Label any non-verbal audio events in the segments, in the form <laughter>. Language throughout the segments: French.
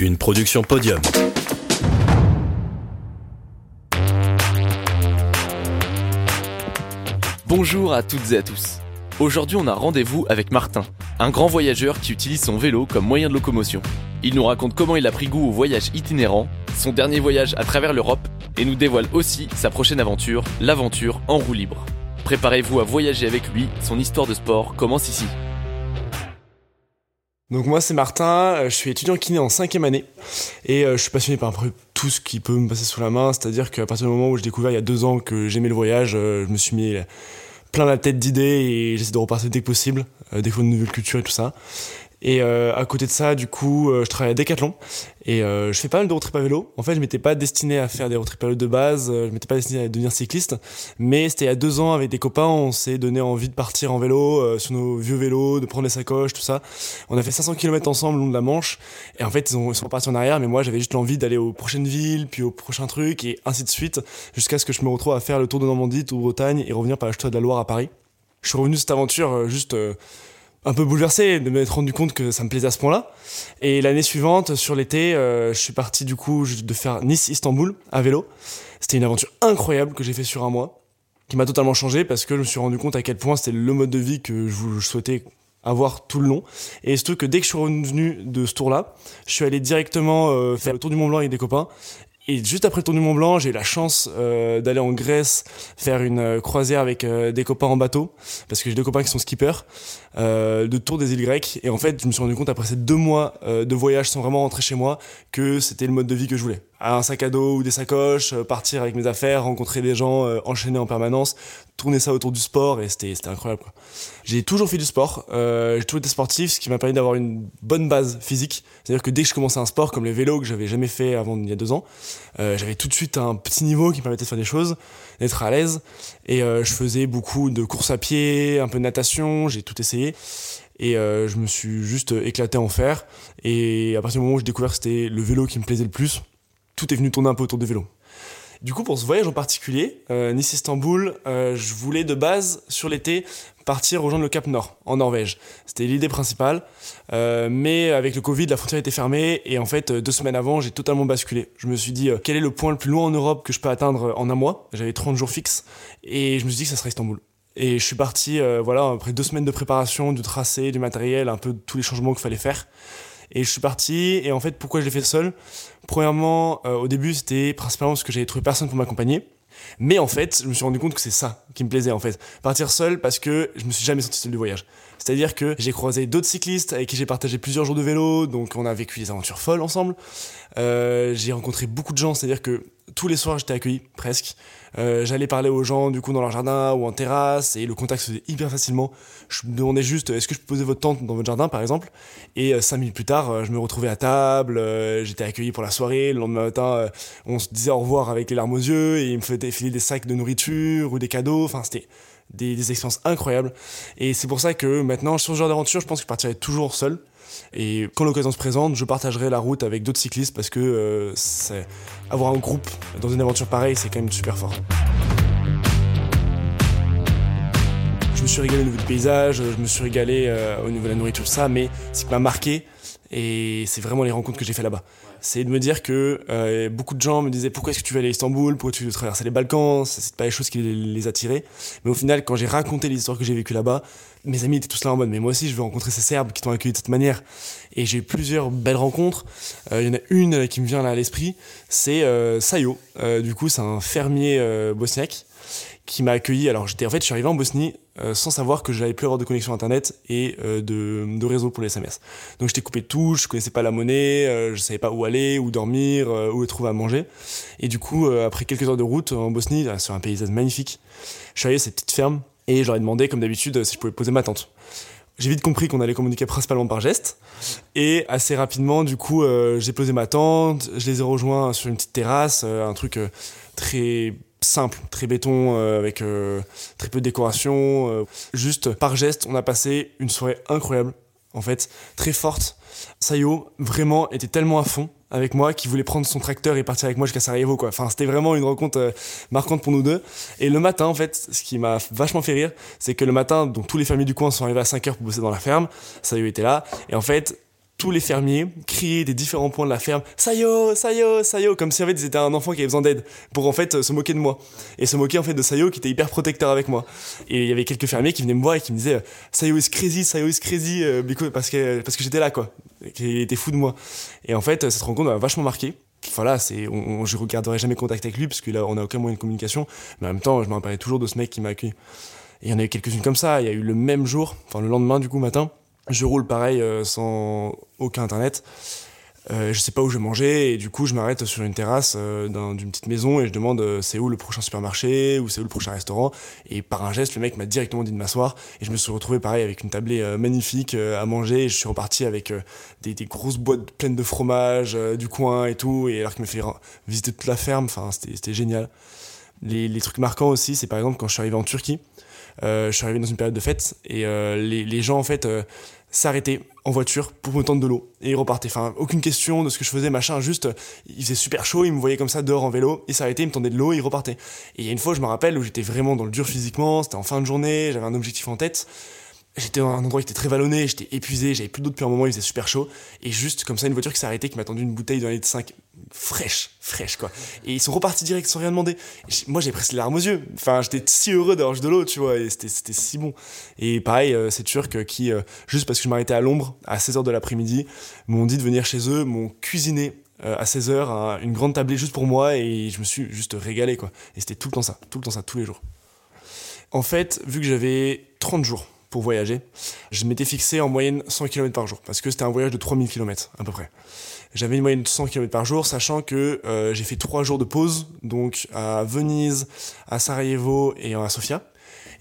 une production podium. Bonjour à toutes et à tous. Aujourd'hui, on a rendez-vous avec Martin, un grand voyageur qui utilise son vélo comme moyen de locomotion. Il nous raconte comment il a pris goût au voyage itinérant, son dernier voyage à travers l'Europe, et nous dévoile aussi sa prochaine aventure, l'aventure en roue libre. Préparez-vous à voyager avec lui, son histoire de sport commence ici. Donc moi c'est Martin, euh, je suis étudiant kiné en cinquième année et euh, je suis passionné par un tout ce qui peut me passer sous la main, c'est-à-dire qu'à partir du moment où j'ai découvert il y a deux ans que j'aimais le voyage, euh, je me suis mis plein la tête d'idées et j'essaie de repartir dès que possible, découvrir de nouvelles cultures et tout ça. Et euh, à côté de ça, du coup, euh, je travaille à Decathlon et euh, je fais pas mal de road trip à vélo. En fait, je m'étais pas destiné à faire des road trip à vélo de base, je m'étais pas destiné à devenir cycliste, mais c'était il y a deux ans avec des copains, on s'est donné envie de partir en vélo sur nos vieux vélos, de prendre les sacoches, tout ça. On a fait 500 km ensemble le long de la Manche et en fait, ils, ont, ils sont partis en arrière, mais moi j'avais juste l'envie d'aller aux prochaines villes, puis aux prochains trucs et ainsi de suite, jusqu'à ce que je me retrouve à faire le tour de Normandie, tour de Bretagne et revenir par la de la Loire à Paris. Je suis revenu de cette aventure juste un peu bouleversé de m'être rendu compte que ça me plaisait à ce point-là. Et l'année suivante, sur l'été, euh, je suis parti du coup de faire Nice-Istanbul à vélo. C'était une aventure incroyable que j'ai fait sur un mois, qui m'a totalement changé parce que je me suis rendu compte à quel point c'était le mode de vie que je, souhaitais avoir tout le long. Et truc que dès que je suis revenu de ce tour-là, je suis allé directement euh, faire le tour du Mont Blanc avec des copains et juste après le Tour du Mont Blanc, j'ai eu la chance euh, d'aller en Grèce faire une croisière avec des copains en bateau, parce que j'ai deux copains qui sont skippers, de tour des îles grecques. Et en fait, je me suis rendu compte après ces deux mois de voyage sans vraiment rentrer chez moi que c'était le mode de vie que je voulais. Un sac à dos ou des sacoches, partir avec mes affaires, rencontrer des gens, enchaîner en permanence, tourner ça autour du sport, et c'était incroyable. J'ai toujours fait du sport, j'ai toujours été sportif, ce qui m'a permis d'avoir une bonne base physique. C'est-à-dire que dès que je commençais un sport comme les vélos que j'avais jamais fait avant il y a deux ans, euh, j'avais tout de suite un petit niveau qui me permettait de faire des choses, d'être à l'aise. Et euh, je faisais beaucoup de course à pied, un peu de natation, j'ai tout essayé. Et euh, je me suis juste éclaté en faire. Et à partir du moment où j'ai découvert que c'était le vélo qui me plaisait le plus, tout est venu tourner un peu autour du vélo. Du coup, pour ce voyage en particulier, euh, Nice-Istanbul, euh, je voulais de base, sur l'été, partir rejoindre le Cap Nord, en Norvège. C'était l'idée principale. Euh, mais avec le Covid, la frontière était fermée. Et en fait, deux semaines avant, j'ai totalement basculé. Je me suis dit, quel est le point le plus loin en Europe que je peux atteindre en un mois? J'avais 30 jours fixes. Et je me suis dit que ça serait Istanbul. Et je suis parti, voilà, après deux semaines de préparation, du tracé, du matériel, un peu tous les changements qu'il fallait faire. Et je suis parti. Et en fait, pourquoi je l'ai fait seul? Premièrement, euh, au début, c'était principalement parce que j'avais trouvé personne pour m'accompagner. Mais en fait, je me suis rendu compte que c'est ça qui me plaisait en fait. Partir seul parce que je me suis jamais senti seul du voyage. C'est-à-dire que j'ai croisé d'autres cyclistes avec qui j'ai partagé plusieurs jours de vélo, donc on a vécu des aventures folles ensemble. Euh, j'ai rencontré beaucoup de gens, c'est-à-dire que tous les soirs j'étais accueilli, presque. Euh, j'allais parler aux gens du coup dans leur jardin ou en terrasse et le contact se faisait hyper facilement. Je me demandais juste est-ce que je peux poser votre tente dans votre jardin par exemple? Et euh, cinq minutes plus tard je me retrouvais à table, j'étais accueilli pour la soirée, le lendemain matin on se disait au revoir avec les larmes aux yeux et il me faisait filer des sacs de nourriture ou des cadeaux, enfin c'était des, des expériences incroyables et c'est pour ça que maintenant sur ce genre d'aventure je pense que je partirai toujours seul et quand l'occasion se présente, je partagerai la route avec d'autres cyclistes parce que euh, avoir un groupe dans une aventure pareille, c'est quand même super fort. Je me suis régalé au niveau du paysage, je me suis régalé euh, au niveau de la nourriture, tout ça, mais ce qui m'a marqué, et c'est vraiment les rencontres que j'ai fait là-bas. C'est de me dire que euh, beaucoup de gens me disaient pourquoi est-ce que tu veux aller à Istanbul, pourquoi tu veux traverser les Balkans, c'est pas les choses qui les, attiraient. Mais au final, quand j'ai raconté les histoires que j'ai vécues là-bas, mes amis étaient tous là en mode mais moi aussi je veux rencontrer ces Serbes qui t'ont accueilli de cette manière. Et j'ai eu plusieurs belles rencontres. Euh, il y en a une qui me vient là à l'esprit, c'est euh, Sayo. Euh, du coup, c'est un fermier euh, bosniaque qui m'a accueilli. Alors en fait, je suis arrivé en Bosnie euh, sans savoir que j'avais plus avoir de connexion internet et euh, de, réseau pour les SMS. Donc j'étais coupé de tout, je connaissais pas la monnaie, euh, je savais pas où aller, où dormir, où trouver à manger. Et du coup, après quelques heures de route en Bosnie, sur un paysage magnifique, je suis arrivé à cette petite ferme et j'aurais demandé, comme d'habitude, si je pouvais poser ma tente. J'ai vite compris qu'on allait communiquer principalement par geste. Et assez rapidement, du coup, j'ai posé ma tente, je les ai rejoints sur une petite terrasse, un truc très simple, très béton, euh, avec euh, très peu de décoration. Euh, juste par geste, on a passé une soirée incroyable, en fait, très forte. Sayo, vraiment, était tellement à fond avec moi qu'il voulait prendre son tracteur et partir avec moi jusqu'à Sarajevo, quoi. Enfin, c'était vraiment une rencontre marquante pour nous deux. Et le matin, en fait, ce qui m'a vachement fait rire, c'est que le matin, donc tous les fermiers du coin sont arrivés à 5 heures pour bosser dans la ferme. Sayo était là. Et en fait, tous les fermiers criaient des différents points de la ferme Sayo, Sayo, Sayo comme si en fait ils étaient un enfant qui avait besoin d'aide pour en fait se moquer de moi. Et se moquer en fait de Sayo qui était hyper protecteur avec moi. Et il y avait quelques fermiers qui venaient me voir et qui me disaient Sayo is crazy, Sayo is crazy euh, parce que parce que j'étais là quoi. Qui était fou de moi et en fait cette rencontre m'a vachement marqué. Voilà, c'est, on, je regarderai jamais contact avec lui parce qu'on a aucun moyen de communication. Mais en même temps, je me rappelais toujours de ce mec qui m'a accueilli. Et il y en a eu quelques-unes comme ça. Il y a eu le même jour, enfin le lendemain du coup matin, je roule pareil euh, sans aucun internet. Euh, je sais pas où je vais manger et du coup je m'arrête sur une terrasse euh, d'une petite maison et je demande euh, c'est où le prochain supermarché ou c'est où le prochain restaurant. Et par un geste le mec m'a directement dit de m'asseoir et je me suis retrouvé pareil avec une tablée magnifique à manger et je suis reparti avec des, grosses boîtes pleines de fromage du coin et tout. Et alors qu'il me fait visiter toute la ferme enfin c'était génial. Les, les, trucs marquants aussi c'est par exemple quand je suis arrivé en Turquie je suis arrivé dans une période de fête et les, les gens en fait s'arrêter en voiture pour me tendre de l'eau et il repartait. Enfin, aucune question de ce que je faisais, machin, juste il faisait super chaud, il me voyait comme ça dehors en vélo, il s'arrêtait, il me tendait de l'eau il repartait. Et il y a une fois, je me rappelle, où j'étais vraiment dans le dur physiquement, c'était en fin de journée, j'avais un objectif en tête j'étais dans un endroit qui était très vallonné, j'étais épuisé, j'avais plus d'eau depuis un moment, il faisait super chaud. Et juste comme ça, une voiture qui s'est arrêtée, qui m'a tendu une bouteille d'un litre 5 fraîche, fraîche quoi. Et ils sont repartis direct sans rien demander. moi j'ai presque les larmes aux yeux. Enfin, j'étais si heureux d'avoir de l'eau, tu vois, et c'était si bon. Et pareil, euh, ces Turcs qui, euh, juste parce que je m'arrêtais à l'ombre, à 16h de l'après-midi, m'ont dit de venir chez eux, m'ont cuisiné euh, à 16h une grande tablée juste pour moi et je me suis juste régalé quoi. Et c'était tout le temps ça, tout le temps ça, tous les jours. En fait, vu que j'avais 30 jours pour voyager. Je m'étais fixé en moyenne 100 km par jour, parce que c'était un voyage de 3000 km à peu près. J'avais une moyenne de 100 km par jour, sachant que euh, j'ai fait trois jours de pause, donc à Venise, à Sarajevo et à Sofia.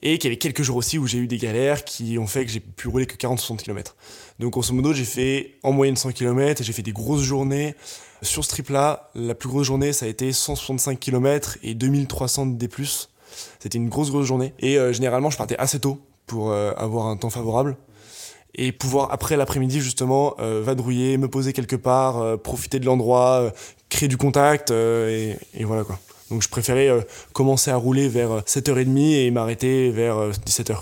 Et qu'il y avait quelques jours aussi où j'ai eu des galères qui ont fait que j'ai pu rouler que 40-60 km. Donc grosso modo, j'ai fait en moyenne 100 km et j'ai fait des grosses journées. Sur ce trip-là, la plus grosse journée, ça a été 165 km et 2300 D+. C'était une grosse, grosse journée. Et euh, généralement, je partais assez tôt pour euh, avoir un temps favorable et pouvoir après l'après-midi justement euh, vadrouiller, me poser quelque part, euh, profiter de l'endroit, créer du contact et, voilà quoi. Donc je préférais commencer à rouler vers 7h30 et m'arrêter vers 17h.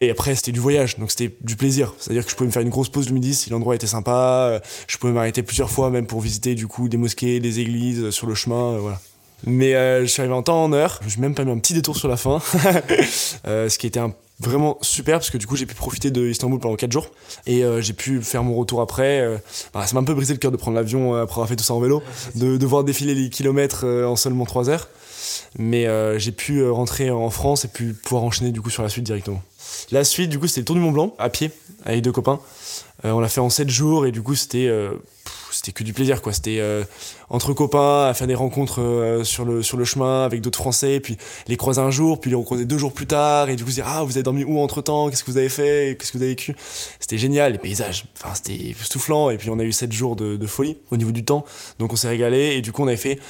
Et après, c'était du voyage, donc c'était du plaisir. C'est-à-dire que je pouvais me faire une grosse pause du midi si l'endroit était sympa. Je pouvais m'arrêter plusieurs fois, même pour visiter du coup des mosquées, des églises sur le chemin, voilà. Mais je suis arrivé en temps en heure. Suis même pas mis un petit détour sur la fin, <laughs> ce qui était un vraiment super parce que du coup j'ai pu profiter de Istanbul pendant 4 jours. Et euh, j'ai pu faire mon retour après. Euh, bah, ça m'a un peu brisé le cœur de prendre l'avion euh, après avoir fait tout ça en vélo de, de voir défiler les kilomètres en seulement 3 heures. Mais j'ai pu rentrer en France et puis pouvoir enchaîner du coup sur la suite directement. La suite du coup c'était le Tour du Mont Blanc à pied avec deux copains. On l'a fait en 7 jours et du coup c'était c'était que du plaisir quoi. C'était euh, entre copains à faire des rencontres euh, sur le sur le chemin avec d'autres français puis les croiser un jour puis les recroiser deux jours plus tard et du coup dire ah vous avez dormi où entre temps qu'est-ce que vous avez fait? Qu'est-ce que vous avez vécu? C'était génial les paysages. Enfin c'était soufflant et puis on a eu sept jours de, folie au niveau du temps. Donc on s'est régalé et du coup on avait fait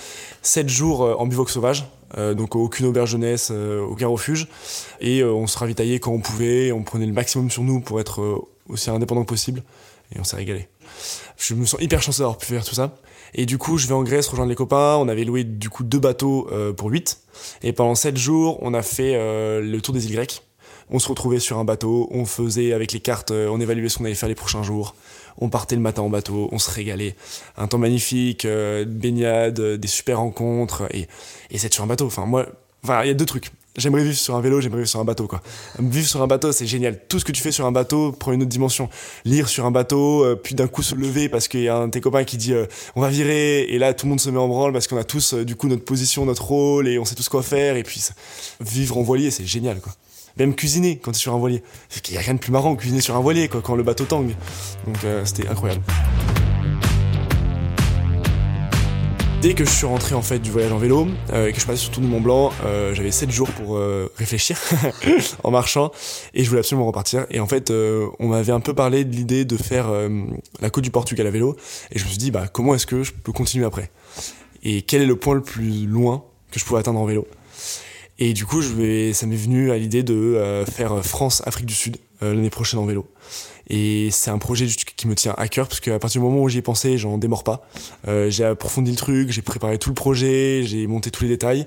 sept jours euh, en bivoque sauvage donc aucune auberge jeunesse, aucun refuge. Et on se ravitaillait quand on pouvait, on prenait le maximum sur nous pour être aussi indépendant que possible. Et on s'est régalé. Je me sens hyper chanceux d'avoir pu faire tout ça. Et du coup, je vais en Grèce rejoindre les copains. On avait loué du coup deux bateaux euh, pour 8. Et pendant 7 jours, on a fait euh, le tour des îles grecques. On se retrouvait sur un bateau, on faisait avec les cartes, euh, on évaluait ce qu'on allait faire les prochains jours. On partait le matin en bateau, on se régalait. Un temps magnifique, baignade, des super rencontres et, et c'est sur un bateau. Enfin, moi, enfin, il y a deux trucs. J'aimerais vivre sur un vélo, j'aimerais vivre sur un bateau, quoi. Vivre sur un bateau, c'est génial. Tout ce que tu fais sur un bateau prend une autre dimension. Lire sur un bateau, euh, puis d'un coup se lever parce qu'il y a un de tes copains qui dit euh, on va virer, et là tout le monde se met en branle parce qu'on a tous euh, du coup notre position, notre rôle, et on sait tous quoi faire, et puis vivre en voilier, c'est génial, quoi. Même cuisiner quand tu es sur un voilier. Il y a rien de plus marrant que cuisiner sur un voilier, quoi, quand le bateau tangue. Donc c'était incroyable. Dès que je suis rentré en fait du voyage en vélo euh, et que je passais sur tout le Mont Blanc, euh, j'avais 7 jours pour euh, réfléchir <laughs> en marchant et je voulais absolument repartir. Et en fait, on m'avait un peu parlé de l'idée de faire la côte du Portugal à vélo et je me suis dit bah comment est-ce que je peux continuer après? Et quel est le point le plus loin que je pouvais atteindre en vélo? Et du coup, je vais, ça m'est venu à l'idée de faire France-Afrique du Sud l'année prochaine en vélo. Et c'est un projet qui me tient à cœur parce qu'à partir du moment où j'y ai pensé, j'en démords pas. Euh, j'ai approfondi le truc, j'ai préparé tout le projet, j'ai monté tous les détails.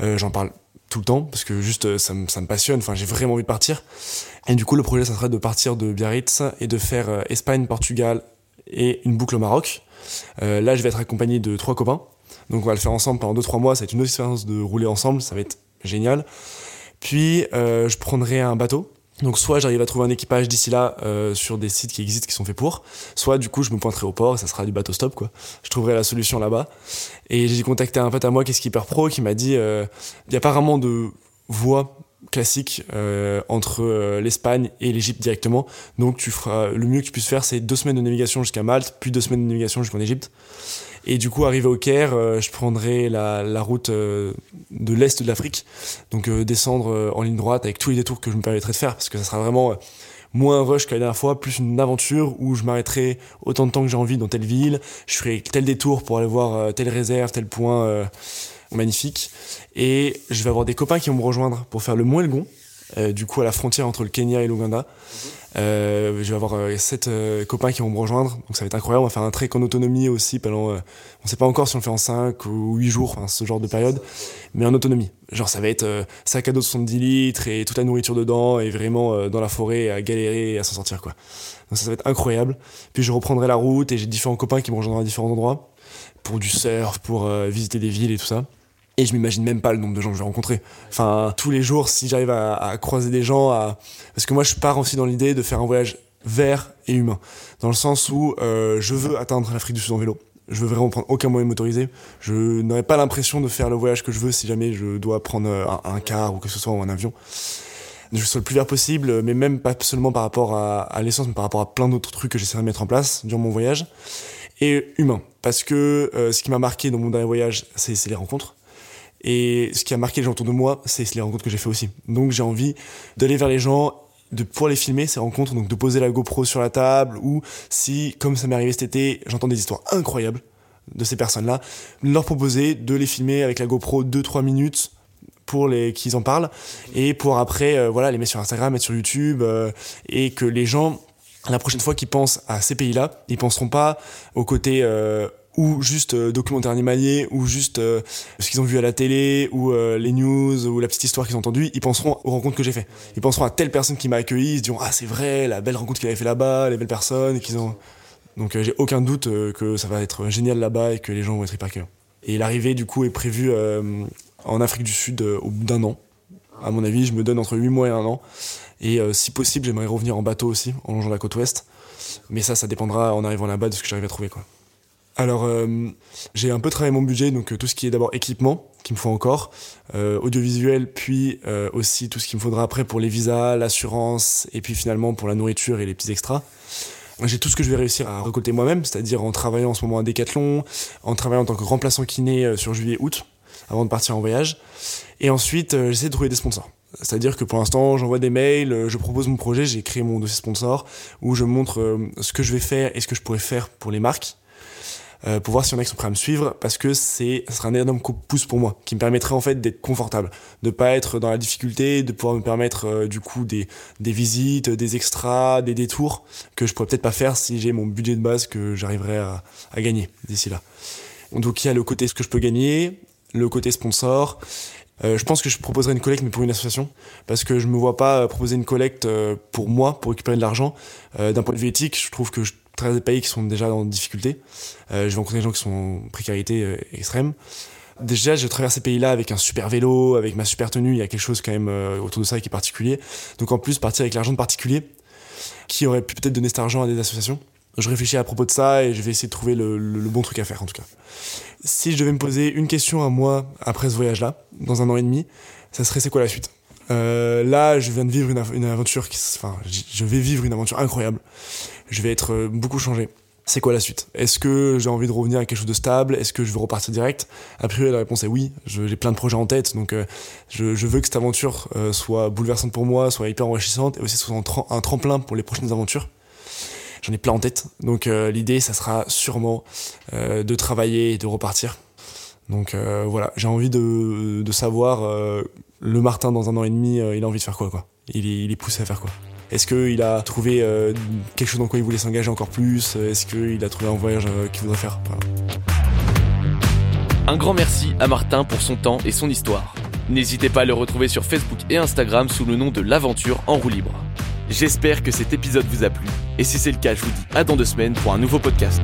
Euh, j'en parle tout le temps parce que juste euh, ça me, passionne. Enfin, j'ai vraiment envie de partir. Et du coup, le projet, ça serait de partir de Biarritz et de faire Espagne, Portugal et une boucle au Maroc. là, je vais être accompagné de trois copains. Donc on va le faire ensemble pendant 2-3 mois, ça va être une autre expérience de rouler ensemble, ça va être génial. Puis je prendrai un bateau donc soit j'arrive à trouver un équipage d'ici là euh, sur des sites qui existent qui sont faits pour, soit du coup je me pointerai au port et ça sera du bateau stop quoi. Je trouverai la solution là-bas. Et j'ai contacté un pote à moi qui est skipper pro qui m'a dit euh, il y a pas vraiment de voie classique euh, entre l'Espagne et l'Égypte directement. Donc tu feras le mieux que tu puisses faire c'est deux semaines de navigation jusqu'à Malte, puis deux semaines de navigation jusqu'en Égypte. Et du coup, arrivé au Caire, euh, je prendrai la, la route euh, de l'Est de l'Afrique. Donc euh, descendre en ligne droite avec tous les détours que je me permettrai de faire, parce que ça sera vraiment moins un rush que la dernière fois, plus une aventure où je m'arrêterai autant de temps que j'ai envie dans telle ville, je ferai tel détour pour aller voir telle réserve, tel point magnifique. Et je vais avoir des copains qui vont me rejoindre pour faire le Moelgon, du coup à la frontière entre le Kenya et l'Ouganda. Euh, je vais avoir euh, sept euh, copains qui vont me rejoindre, donc ça va être incroyable. On va faire un trek en autonomie aussi pendant. Euh, on sait pas encore si on le fait en 5 ou 8 jours, enfin, ce genre de période, mais en autonomie. Genre ça va être sac à dos de 70 litres et toute la nourriture dedans et vraiment dans la forêt à galérer et à s'en sortir quoi. Donc ça, ça va être incroyable. Puis je reprendrai la route et j'ai différents copains qui me rejoindront à différents endroits pour du surf, pour visiter des villes et tout ça. Et je m'imagine même pas le nombre de gens que je vais rencontrer. Enfin, tous les jours, si j'arrive à, croiser des gens, à... parce que moi, je pars aussi dans l'idée de faire un voyage vert et humain, dans le sens où euh, je veux atteindre l'Afrique du Sud en vélo. Je veux vraiment prendre aucun moyen motorisé. Je n'aurais pas l'impression de faire le voyage que je veux si jamais je dois prendre un, car ou que ce soit ou un avion. Je sois le plus vert possible, mais même pas seulement par rapport à, l'essence, mais par rapport à plein d'autres trucs que j'essaierai de mettre en place durant mon voyage. Et humain, parce que euh, ce qui m'a marqué dans mon dernier voyage, c'est les rencontres et ce qui a marqué les gens autour de moi, c'est les rencontres que j'ai fait aussi. Donc j'ai envie d'aller vers les gens, de pouvoir les filmer, ces rencontres, donc de poser la GoPro sur la table, ou si, comme ça m'est arrivé cet été, j'entends des histoires incroyables de ces personnes-là, leur proposer de les filmer avec la GoPro 2-3 minutes pour les qu'ils en parlent et pour après euh, voilà les mettre sur Instagram mettre sur YouTube euh, et que les gens la prochaine fois qu'ils pensent à ces pays-là ils penseront pas au côté euh, ou juste euh, documentaire animalier, ou juste euh, ce qu'ils ont vu à la télé, ou euh, les news, ou la petite histoire qu'ils ont entendue, ils penseront aux rencontres que j'ai fait. Ils penseront à telle personne qui m'a accueilli, ils se diront ah c'est vrai, la belle rencontre qu'il avait fait là-bas, les belles personnes. Donc j'ai aucun doute que ça va être génial là-bas et que les gens vont être hyper accueillants. Et l'arrivée du coup est prévue en Afrique du Sud au bout d'un an. À mon avis, je me donne entre 8 mois et un an. Et si possible, j'aimerais revenir en bateau aussi, en longeant la côte ouest. Mais ça, ça dépendra en arrivant là-bas de ce que j'arrive à trouver quoi. Alors, euh, j'ai un peu travaillé mon budget, donc euh, tout ce qui est d'abord équipement, qu'il me faut encore, euh, audiovisuel, puis aussi tout ce qu'il me faudra après pour les visas, l'assurance, et puis finalement pour la nourriture et les petits extras. J'ai tout ce que je vais réussir à récolter moi-même, c'est-à-dire en travaillant en ce moment à Decathlon, en travaillant en tant que remplaçant kiné sur juillet-août, avant de partir en voyage. Et ensuite, j'essaie de trouver des sponsors. C'est-à-dire que pour l'instant, j'envoie des mails, je propose mon projet, j'ai créé mon dossier sponsor, où je montre ce que je vais faire et ce que je pourrais faire pour les marques. Euh, pour voir si en a qui sont prêts à me suivre parce que c'est ça sera un énorme coup de pouce pour moi qui me permettrait en fait d'être confortable. De pas être dans la difficulté de pouvoir me permettre euh, du coup des, des visites des extras des détours que je pourrais peut-être pas faire si j'ai mon budget de base que j'arriverai à, à gagner d'ici là. Donc il y a le côté ce que je peux gagner le côté sponsor euh, je pense que je proposerai une collecte, mais pour une association, parce que je me vois pas proposer une collecte pour moi, pour récupérer de l'argent. D'un point de vue éthique, je trouve que je très des pays qui sont déjà en difficulté. Euh, je vais rencontrer des gens qui sont en précarité euh, extrême. Déjà, je traverse ces pays-là avec un super vélo, avec ma super tenue. Il y a quelque chose quand même euh, autour de ça qui est particulier. Donc en plus, partir avec l'argent de particuliers, qui aurait pu peut-être donner cet argent à des associations. Je réfléchis à propos de ça et je vais essayer de trouver le, bon truc à faire en tout cas. Si je devais me poser une question à moi après ce voyage-là, dans un an et demi, ça serait c'est quoi la suite? Euh, là, je viens de vivre une, une aventure qui, enfin, je vais vivre une aventure incroyable. Je vais être euh, beaucoup changé. C'est quoi la suite? Est-ce que j'ai envie de revenir à quelque chose de stable? Est-ce que je veux repartir direct? A priori, la réponse est oui. J'ai plein de projets en tête, donc euh, je, veux que cette aventure soit bouleversante pour moi, soit hyper enrichissante, et aussi soit un tremplin pour les prochaines aventures. J'en ai plein en tête, donc l'idée, ça sera sûrement de travailler et de repartir. Donc voilà, j'ai envie de, savoir le Martin dans un an et demi, euh, il a envie de faire quoi, quoi? Il est, est poussé à faire quoi? Est-ce qu'il a trouvé euh, quelque chose dans quoi il voulait s'engager encore plus? Est-ce qu'il a trouvé un voyage euh, qu'il voudrait faire? Un grand merci à Martin pour son temps et son histoire. N'hésitez pas à le retrouver sur Facebook et Instagram sous le nom de l'aventure en roue libre. J'espère que cet épisode vous a plu Et si c'est le cas, je vous dis à dans deux semaines pour un nouveau podcast.